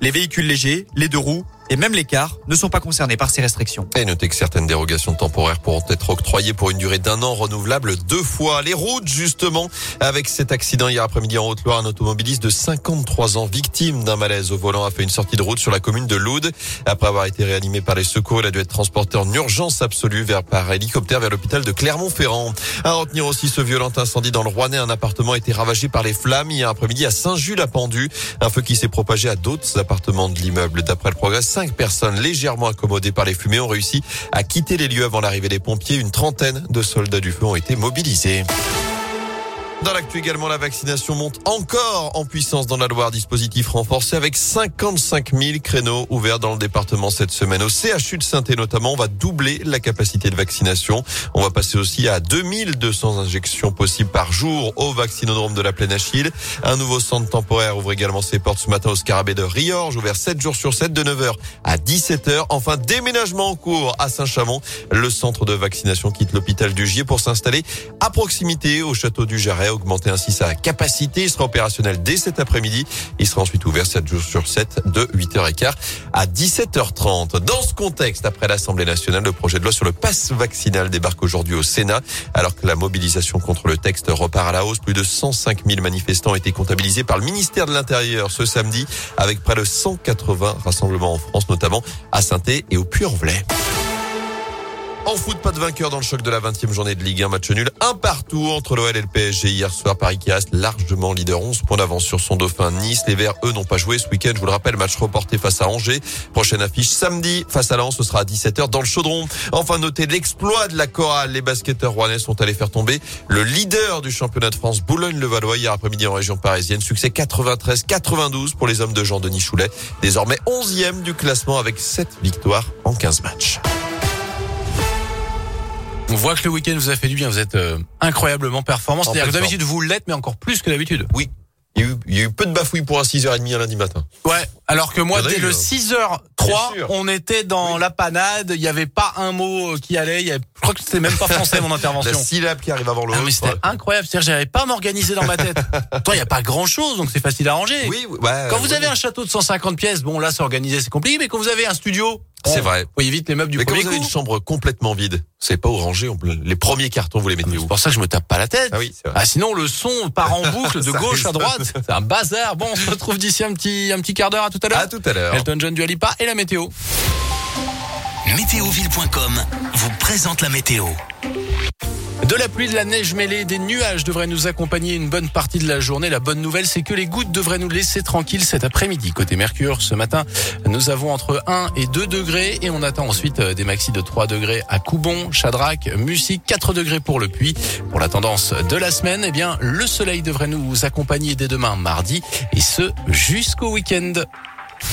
les véhicules légers, les deux roues et même les cars ne sont pas concernés par ces restrictions. Et notez que certaines dérogations temporaires pourront être octroyées pour une durée d'un an renouvelable deux fois. Les routes, justement, avec cet accident hier après-midi en Haute-Loire, un automobiliste de 53 ans, victime d'un malaise au volant, a fait une sortie de route sur la commune de Loud. Après avoir été réanimé par les secours, il a dû être transporté en urgence absolue vers, par hélicoptère vers l'hôpital de Clermont-Ferrand. À retenir aussi ce violent incendie dans le Rouennais. Un appartement a été ravagé par les flammes hier après-midi à Saint-Jules-à-Pendu. Un feu qui s'est propagé à d'autres appartements de l'immeuble. D'après le progrès, cinq personnes légèrement incommodées par les fumées ont réussi à quitter les lieux avant l'arrivée des pompiers. Une trentaine de soldats du feu ont été mobilisés. Dans l'actu également, la vaccination monte encore en puissance dans la Loire. Dispositif renforcé avec 55 000 créneaux ouverts dans le département cette semaine. Au CHU de saint notamment, on va doubler la capacité de vaccination. On va passer aussi à 2200 injections possibles par jour au vaccinodrome de la Plaine Achille. Un nouveau centre temporaire ouvre également ses portes ce matin au Scarabée de Riorge, ouvert 7 jours sur 7 de 9h à 17h. Enfin, déménagement en cours à Saint-Chamond. Le centre de vaccination quitte l'hôpital du Gier pour s'installer à proximité au château du Jarret augmenter ainsi sa capacité. Il sera opérationnel dès cet après-midi. Il sera ensuite ouvert 7 jours sur 7 de 8h15 à 17h30. Dans ce contexte, après l'Assemblée nationale, le projet de loi sur le pass vaccinal débarque aujourd'hui au Sénat. Alors que la mobilisation contre le texte repart à la hausse, plus de 105 000 manifestants ont été comptabilisés par le ministère de l'Intérieur ce samedi avec près de 180 rassemblements en France, notamment à saint et au Puy-en-Velay. En foot, pas de vainqueur dans le choc de la 20e journée de Ligue 1. Match nul, un partout entre l'OL et le PSG hier soir. Paris qui reste largement leader, 11 points d'avance sur son dauphin Nice. Les Verts, eux, n'ont pas joué ce week-end. Je vous le rappelle, match reporté face à Angers. Prochaine affiche samedi face à Lens. Ce sera à 17h dans le chaudron. Enfin, notez l'exploit de la chorale. Les basketteurs rouennais sont allés faire tomber le leader du championnat de France, Boulogne-le-Valois, hier après-midi en région parisienne. Succès 93-92 pour les hommes de Jean-Denis Choulet. Désormais 11e du classement avec 7 victoires en 15 matchs. On voit que le week-end vous a fait du bien. Vous êtes euh, incroyablement performant. C'est-à-dire que d'habitude, vous l'êtes, mais encore plus que d'habitude. Oui. Il y, a eu, il y, a eu, peu de bafouilles pour un 6h30 un lundi matin. Ouais, alors que moi, dès le 6h03, on était dans la panade, il n'y avait pas un mot qui allait, il y avait, crois que c'était même pas français mon intervention. la syllabe qui arrive avant le ah, mais C'était incroyable, c'est-à-dire j'avais pas m'organiser dans ma tête. Toi, il n'y a pas grand-chose, donc c'est facile à ranger. Oui, ouais, Quand vous avez un château de 150 pièces, bon là, s'organiser, c'est compliqué, mais quand vous avez un studio, c'est vrai. Vous voyez vite les meubles du Mais premier quand vous avez une chambre complètement vide, c'est pas où ranger. Les premiers cartons, vous les mettez où C'est pour ça que je me tape pas la tête. Ah oui, vrai. Ah sinon le son part en boucle de gauche à droite. C'est un bazar. Bon, on se retrouve d'ici un petit un petit quart d'heure. À tout à l'heure. À tout à l'heure. Elton John du Alipa et la météo. Météoville.com vous présente la météo. De la pluie, de la neige mêlée, des nuages devraient nous accompagner une bonne partie de la journée. La bonne nouvelle, c'est que les gouttes devraient nous laisser tranquilles cet après-midi. Côté Mercure, ce matin, nous avons entre 1 et 2 degrés et on attend ensuite des maxis de 3 degrés à Coubon, Chadrac, Mussy, 4 degrés pour le Puy. Pour la tendance de la semaine, eh bien, le soleil devrait nous accompagner dès demain mardi et ce jusqu'au week-end.